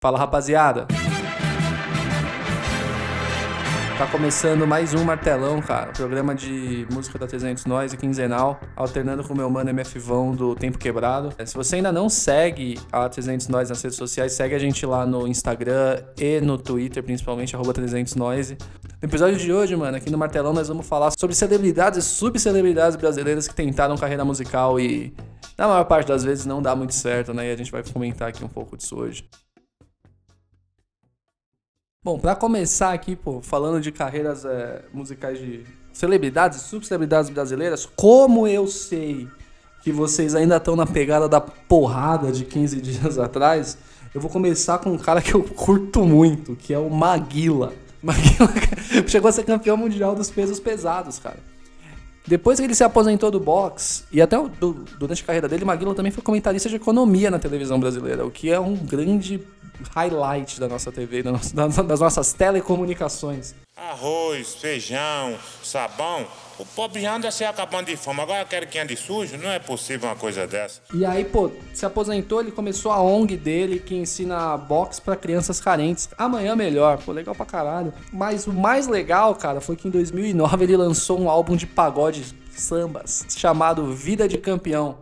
Fala rapaziada. Tá começando mais um Martelão, cara. Programa de música da 300 Nós, quinzenal, alternando com o meu mano MF Vão do Tempo Quebrado. Se você ainda não segue a 300 Nós nas redes sociais, segue a gente lá no Instagram e no Twitter, principalmente, arroba 300 Nós. No episódio de hoje, mano, aqui no Martelão, nós vamos falar sobre celebridades e subcelebridades brasileiras que tentaram carreira musical e, na maior parte das vezes, não dá muito certo, né? E a gente vai comentar aqui um pouco disso hoje. Bom, para começar aqui, pô, falando de carreiras é, musicais de celebridades subcelebridades brasileiras, como eu sei que vocês ainda estão na pegada da porrada de 15 dias atrás, eu vou começar com um cara que eu curto muito, que é o Maguila. Maguila chegou a ser campeão mundial dos pesos pesados, cara. Depois que ele se aposentou do boxe, e até durante a carreira dele, Maguila também foi comentarista de economia na televisão brasileira, o que é um grande highlight da nossa TV, das nossas telecomunicações. Arroz, feijão, sabão. O pobre já anda se acabando de fome. Agora quer que ande sujo? Não é possível uma coisa dessa. E aí, pô, se aposentou, ele começou a ONG dele que ensina boxe para crianças carentes. Amanhã melhor. Pô, legal pra caralho. Mas o mais legal, cara, foi que em 2009 ele lançou um álbum de pagode sambas chamado Vida de Campeão.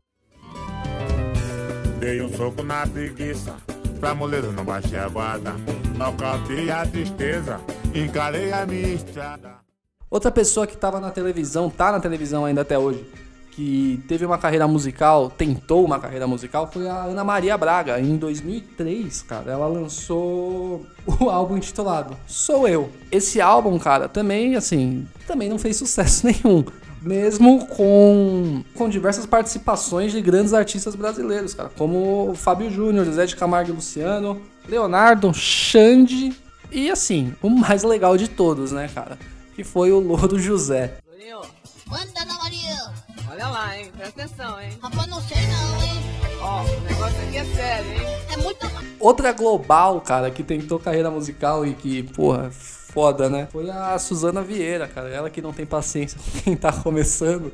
Dei um soco na preguiça Pra moleiro não baixei a guarda Nocauteei a tristeza Encarei a minha estrada Outra pessoa que tava na televisão, tá na televisão ainda até hoje, que teve uma carreira musical, tentou uma carreira musical, foi a Ana Maria Braga. Em 2003, cara, ela lançou o álbum intitulado Sou Eu. Esse álbum, cara, também, assim, também não fez sucesso nenhum mesmo com, com diversas participações de grandes artistas brasileiros, cara, como Fábio Júnior, Zé de Camargo e Luciano, Leonardo, Xande e assim, o mais legal de todos, né, cara, que foi o Louro José. Olha lá, hein? Presta atenção, hein? Rapaz, não sei não, hein? Ó, o negócio aqui é sério, hein? É muito... Outra global, cara, que tentou carreira musical e que, porra, foda, né? Foi a Suzana Vieira, cara. Ela que não tem paciência com quem tá começando.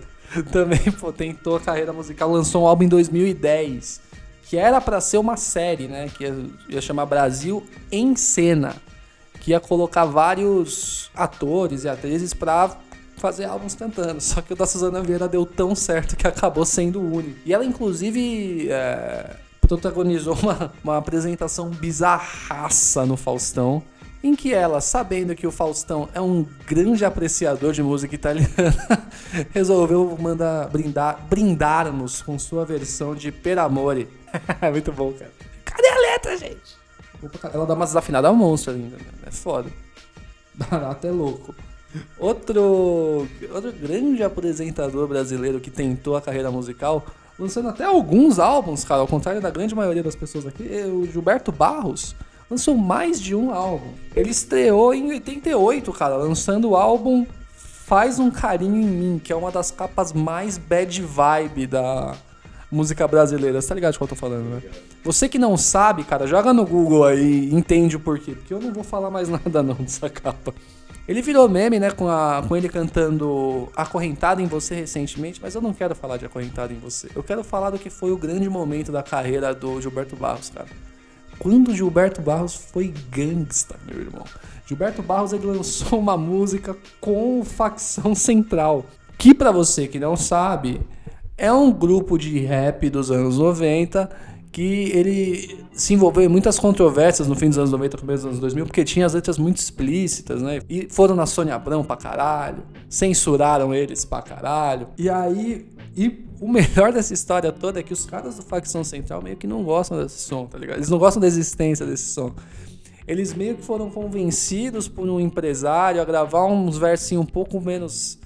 Também, pô, tentou a carreira musical, lançou um álbum em 2010. Que era para ser uma série, né? Que ia, chamar Brasil em Cena. Que ia colocar vários atores e atrizes pra fazer álbuns cantando. Só que o da Suzana Vieira deu tão certo que acabou sendo único. E ela, inclusive, é, protagonizou uma, uma apresentação bizarraça no Faustão em que ela, sabendo que o Faustão é um grande apreciador de música italiana, resolveu mandar brindar, brindar-nos com sua versão de Per Amore. Muito bom, cara. Cadê a letra, gente? Ela dá uma desafinada monstro ainda, né? é foda. Barato é louco. Outro, outro grande apresentador brasileiro que tentou a carreira musical, lançando até alguns álbuns, cara, ao contrário da grande maioria das pessoas aqui, é o Gilberto Barros lançou mais de um álbum. Ele estreou em 88, cara, lançando o álbum Faz um Carinho em Mim, que é uma das capas mais bad vibe da música brasileira. Você tá ligado de qual eu tô falando, né? Você que não sabe, cara, joga no Google aí e entende o porquê. Porque eu não vou falar mais nada não dessa capa. Ele virou meme, né, com, a, com ele cantando Acorrentado em Você recentemente, mas eu não quero falar de Acorrentado em Você. Eu quero falar do que foi o grande momento da carreira do Gilberto Barros, cara quando Gilberto Barros foi gangsta, meu irmão. Gilberto Barros ele lançou uma música com facção central, que para você que não sabe, é um grupo de rap dos anos 90 que ele se envolveu em muitas controvérsias no fim dos anos 90, começo dos anos 2000, porque tinha as letras muito explícitas, né? E foram na Sônia Abrão pra caralho, censuraram eles pra caralho. E aí e o melhor dessa história toda é que os caras do Facção Central meio que não gostam desse som, tá ligado? Eles não gostam da existência desse som. Eles meio que foram convencidos por um empresário a gravar uns versinhos um pouco menos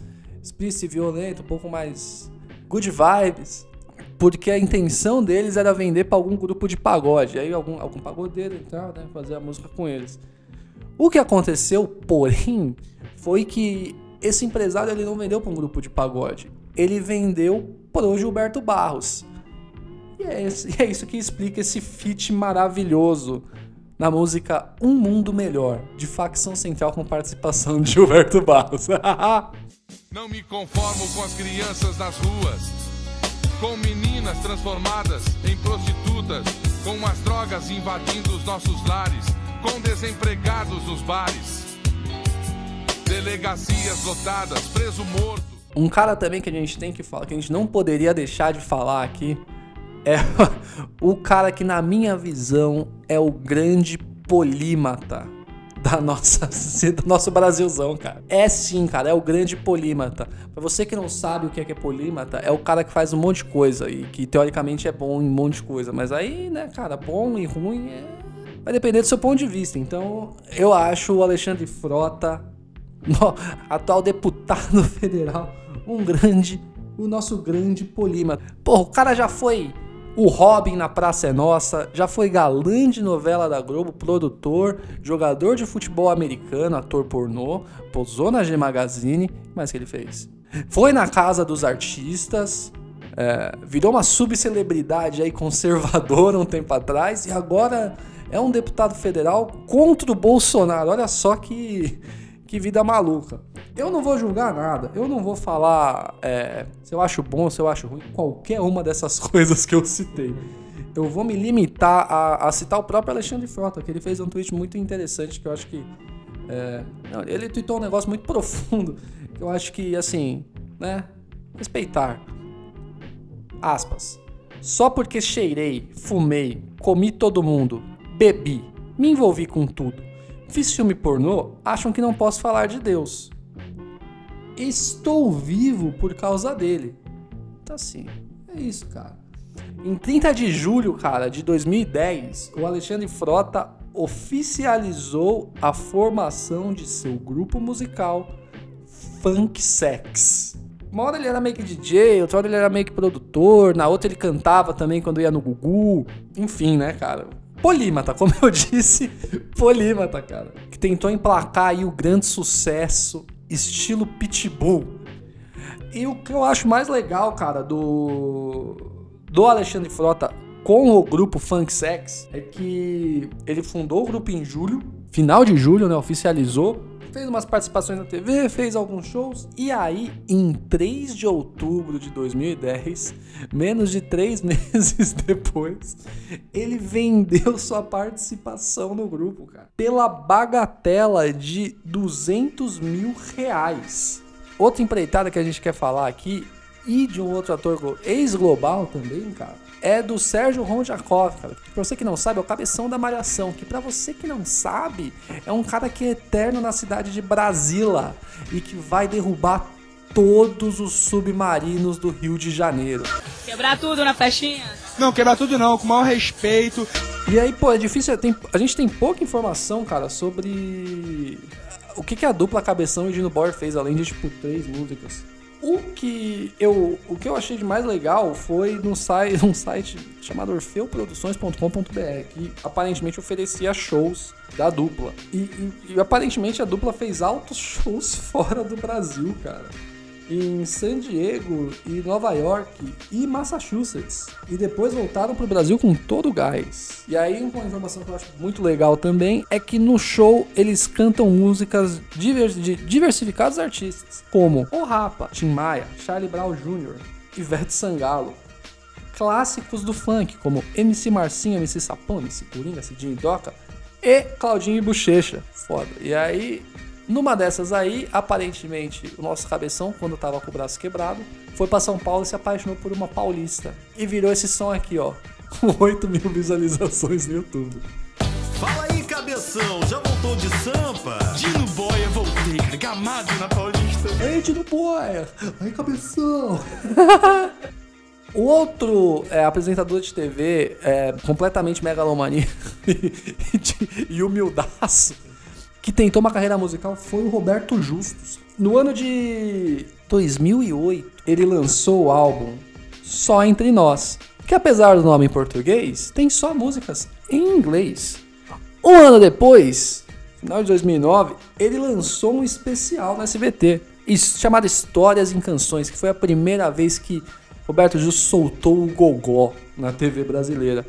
explícito e violento, um pouco mais good vibes, porque a intenção deles era vender para algum grupo de pagode. Aí algum, algum pagodeiro e tal, né? Fazer a música com eles. O que aconteceu, porém, foi que esse empresário ele não vendeu para um grupo de pagode ele vendeu pro Gilberto Barros. E é, esse, é isso que explica esse feat maravilhoso na música Um Mundo Melhor, de facção central com participação de Gilberto Barros. Não me conformo com as crianças das ruas, com meninas transformadas em prostitutas Com as drogas invadindo os nossos lares, com desempregados nos bares. Delegacias lotadas, preso morto. Um cara também que a gente tem que falar, que a gente não poderia deixar de falar aqui, é o cara que, na minha visão, é o grande polímata da nossa, do nosso Brasilzão, cara. É sim, cara, é o grande polímata. Pra você que não sabe o que é, que é polímata, é o cara que faz um monte de coisa e que teoricamente é bom em um monte de coisa. Mas aí, né, cara, bom e ruim é... vai depender do seu ponto de vista. Então, eu acho o Alexandre Frota, atual deputado federal, um grande, o nosso grande polímata. Pô, o cara já foi o Robin na Praça é Nossa, já foi galã de novela da Globo, produtor, jogador de futebol americano, ator pornô, posou na G Magazine, mais que ele fez? Foi na Casa dos Artistas, é, virou uma subcelebridade aí conservadora um tempo atrás e agora é um deputado federal contra o Bolsonaro. Olha só que, que vida maluca. Eu não vou julgar nada, eu não vou falar é, se eu acho bom, se eu acho ruim, qualquer uma dessas coisas que eu citei. Eu vou me limitar a, a citar o próprio Alexandre Frota, que ele fez um tweet muito interessante que eu acho que. é, não, ele tweetou um negócio muito profundo que eu acho que, assim, né? Respeitar. Aspas. Só porque cheirei, fumei, comi todo mundo, bebi, me envolvi com tudo, fiz filme pornô, acham que não posso falar de Deus. Estou vivo por causa dele. Então assim, é isso, cara. Em 30 de julho, cara, de 2010, o Alexandre Frota oficializou a formação de seu grupo musical Funk Sex. Uma hora ele era meio que DJ, outra hora ele era meio que produtor, na outra ele cantava também quando ia no Gugu. Enfim, né, cara? Polímata, como eu disse, polímata, cara. Que tentou emplacar aí o grande sucesso, estilo Pitbull. E o que eu acho mais legal, cara, do, do Alexandre Frota com o grupo Funk Sex é que ele fundou o grupo em julho, final de julho, né? Oficializou. Fez umas participações na TV, fez alguns shows. E aí, em 3 de outubro de 2010, menos de 3 meses depois, ele vendeu sua participação no grupo, cara. Pela bagatela de 200 mil reais. Outra empreitada que a gente quer falar aqui, e de um outro ator glo- ex-global também, cara, é do Sérgio Rondjakov, cara. Que Pra você que não sabe, é o cabeção da Malhação. Que pra você que não sabe, é um cara que é eterno na cidade de Brasília e que vai derrubar todos os submarinos do Rio de Janeiro. Quebrar tudo na festinha? Não, quebrar tudo não, com o maior respeito. E aí, pô, é difícil. tem- a gente tem pouca informação, cara, sobre o que, que a dupla Cabeção e Dino Bauer fez, além de, tipo, três músicas. O que eu, o que eu achei de mais legal foi num site, num site chamado orfeuproduções.com.br, que aparentemente oferecia shows da dupla. E, e- e aparentemente a dupla fez altos shows fora do Brasil, cara em San Diego e Nova York e Massachusetts. E depois voltaram pro Brasil com todo o gás. E aí, uma informação que eu acho muito legal também é que no show eles cantam músicas diver- de diversificados artistas, como O Rapa, Tim Maia, Charlie Brown Jr., Ivete Sangalo. Clássicos do funk, como MC Marcinho, MC Sapão, MC Coringa, Cidinho Doca e Claudinho e Bochecha. Foda. E aí, numa dessas aí, aparentemente, o nosso cabeção, quando tava com o braço quebrado, foi pra São Paulo e se apaixonou por uma paulista. E virou esse som aqui, ó. Com 8 mil visualizações no YouTube. Fala aí, cabeção, já voltou de sampa? Dino Boia, voltei, cara, gamado na Paulista. Ei, Tino Boia! Aí, cabeção! O outro é, apresentador de TV é, completamente megalomaníaco e, e humildaço que tentou uma carreira musical foi o Roberto Justus. No ano de 2008, ele lançou o álbum Só Entre Nós, que apesar do nome em português, tem só músicas em inglês. Um ano depois, final de 2009, ele lançou um especial no SBT, chamado Histórias em Canções, que foi a primeira vez que Roberto Justus soltou o gogó na TV brasileira.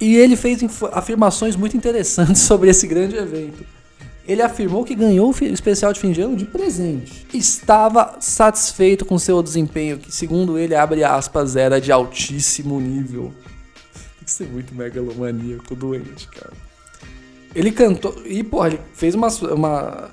E ele fez afirmações muito interessantes sobre esse grande evento. Ele afirmou que ganhou o especial de fim de ano de presente. Estava satisfeito com seu desempenho, que segundo ele, abre aspas, era de altíssimo nível. Tem que ser muito megalomaníaco, doente, cara. Ele cantou. E, porra, ele fez uma. uma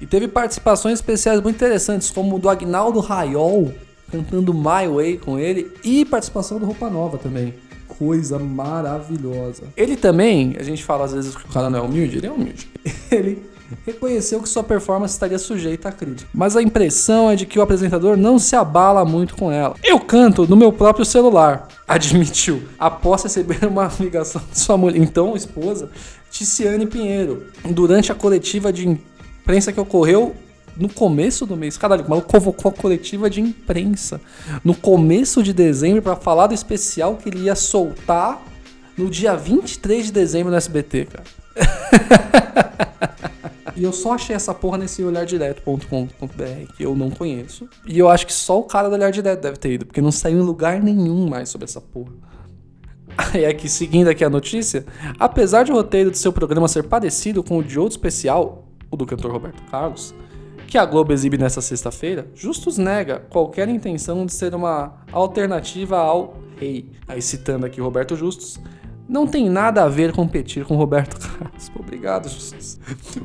e teve participações especiais muito interessantes, como o do Agnaldo Raiol, cantando My Way com ele, e participação do Roupa Nova também. Coisa maravilhosa. Ele também, a gente fala às vezes que o cara não é humilde, ele é humilde. Ele reconheceu que sua performance estaria sujeita à crítica. Mas a impressão é de que o apresentador não se abala muito com ela. Eu canto no meu próprio celular, admitiu, após receber uma ligação de sua mulher, então esposa, Ticiane Pinheiro, durante a coletiva de imprensa que ocorreu no começo do mês. Caralho, o maluco convocou a coletiva de imprensa no começo de dezembro para falar do especial que ele ia soltar no dia 23 de dezembro no SBT, cara. E eu só achei essa porra nesse olhardireto.com.br, que eu não conheço. E eu acho que só o cara do Olhar Direto deve ter ido, porque não saiu em lugar nenhum mais sobre essa porra. Aí aqui, seguindo aqui a notícia, apesar de o roteiro do seu programa ser parecido com o de outro especial, o do cantor Roberto Carlos, que a Globo exibe nesta sexta-feira, Justus nega qualquer intenção de ser uma alternativa ao rei. Aí citando aqui Roberto Justus, não tem nada a ver competir com Roberto Carlos. Obrigado, Justus.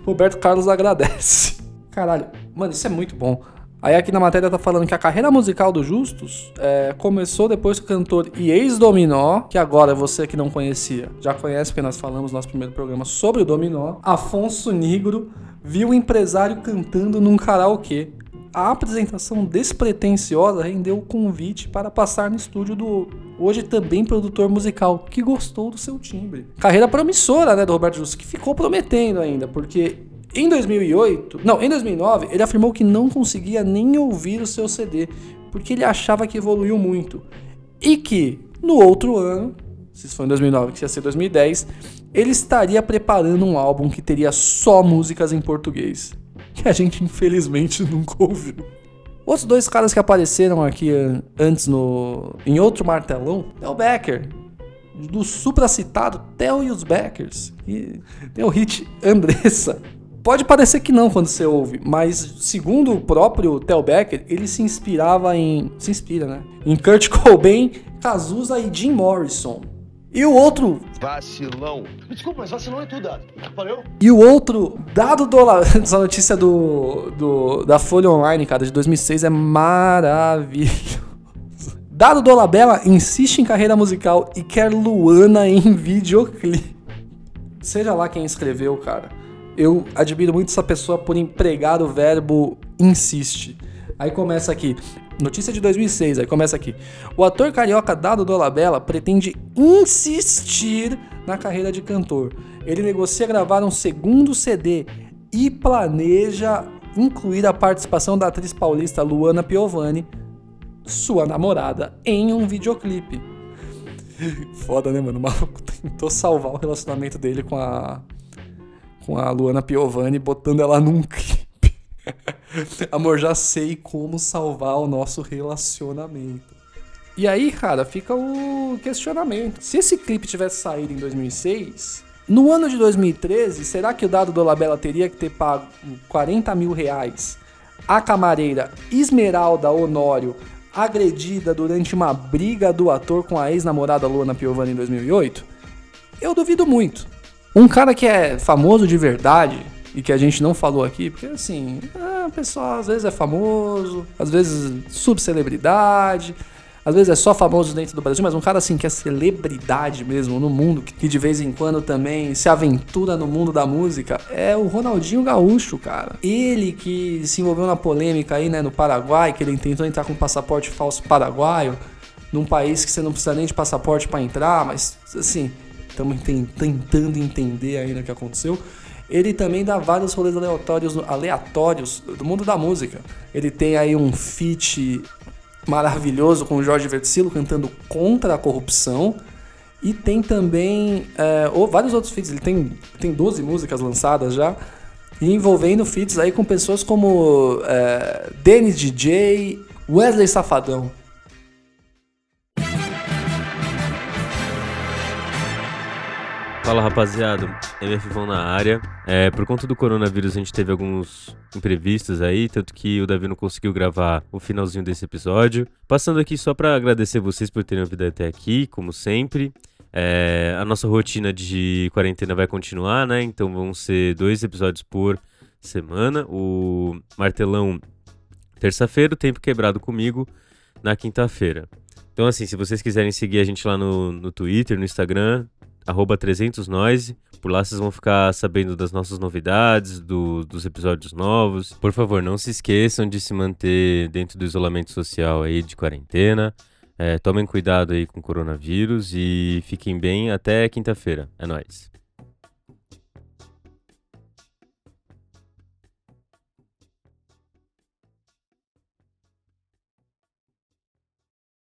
Roberto Carlos agradece. Caralho, mano, isso é muito bom. Aí aqui na matéria tá falando que a carreira musical do Justus é, começou depois que o cantor e ex-dominó, que agora você que não conhecia, já conhece porque nós falamos no nosso primeiro programa sobre o dominó, Afonso Negro, viu o empresário cantando num karaokê. A apresentação despretensiosa rendeu o convite para passar no estúdio do hoje também produtor musical, que gostou do seu timbre. Carreira promissora, né, do Roberto Justus, que ficou prometendo ainda, porque em 2008, não, em 2009, ele afirmou que não conseguia nem ouvir o seu CD, porque ele achava que evoluiu muito. E que no outro ano, se isso foi em 2009, que ia ser 2010, ele estaria preparando um álbum que teria só músicas em português. Que a gente infelizmente nunca ouviu. Outros dois caras que apareceram aqui eh, antes no em outro martelão é o Becker, do supracitado Theo e os Beckers. E tem o hit Andressa. Pode parecer que não quando você ouve, mas segundo o próprio Theo Becker, ele se inspirava em. Se inspira, né? Em Kurt Cobain, Cazuza e Jim Morrison. E o outro. Vacilão. Desculpa, mas vacilão é tudo, dado. Valeu? E o outro, dado do, essa notícia do, do, da Folha Online, cara, de 2006, é maravilhoso. Dado Dolabella insiste em carreira musical e quer Luana em videoclipe. Seja lá quem escreveu, cara. Eu admiro muito essa pessoa por empregar o verbo insiste. Aí começa aqui, notícia de 2006, aí começa aqui. O ator carioca Dado Dolabella pretende insistir na carreira de cantor. Ele negocia gravar um segundo CD e planeja incluir a participação da atriz paulista Luana Piovani, sua namorada, em um videoclipe. Foda, né, mano? O maluco tentou salvar o relacionamento dele com a com a Luana Piovani, botando ela num clipe. Amor, já sei como salvar o nosso relacionamento. E aí, cara, fica o questionamento. Se esse clipe tivesse saído em 2006, no ano de 2013, será que o dado do Labella teria que ter pago 40 mil reais à camareira Esmeralda Honório, agredida durante uma briga do ator com a ex-namorada Luana Piovani em 2008? Eu duvido muito. Um cara que é famoso de verdade e que a gente não falou aqui, porque assim, ah, o pessoal às vezes é famoso, às vezes subcelebridade, às vezes é só famoso dentro do Brasil, mas um cara assim que é celebridade mesmo no mundo, que de vez em quando também se aventura no mundo da música, é o Ronaldinho Gaúcho, cara. Ele que se envolveu na polêmica aí, né, no Paraguai, que ele tentou entrar com um passaporte falso paraguaio, num país que você não precisa nem de passaporte para entrar, mas assim, estamos tentando entender ainda o que aconteceu. Ele também dá vários rolês aleatórios, aleatórios do mundo da música. Ele tem aí um feat maravilhoso com o Jorge Versilo cantando contra a corrupção. E tem também é, ou vários outros feats. Ele tem, tem 12 músicas lançadas já. E envolvendo feats aí com pessoas como é, Dennis DJ, Wesley Safadão. Fala rapaziada, MF vão na área. É, por conta do coronavírus a gente teve alguns imprevistos aí, tanto que o Davi não conseguiu gravar o finalzinho desse episódio. Passando aqui só para agradecer vocês por terem ouvido até aqui, como sempre. É, a nossa rotina de quarentena vai continuar, né? Então vão ser dois episódios por semana. O Martelão, terça-feira, o Tempo Quebrado comigo, na quinta-feira. Então, assim, se vocês quiserem seguir a gente lá no, no Twitter, no Instagram, arroba 300noise. Por lá vocês vão ficar sabendo das nossas novidades, do- dos episódios novos. Por favor, não se esqueçam de se manter dentro do isolamento social aí de quarentena. É, tomem cuidado aí com o coronavírus e fiquem bem até quinta-feira. É nóis.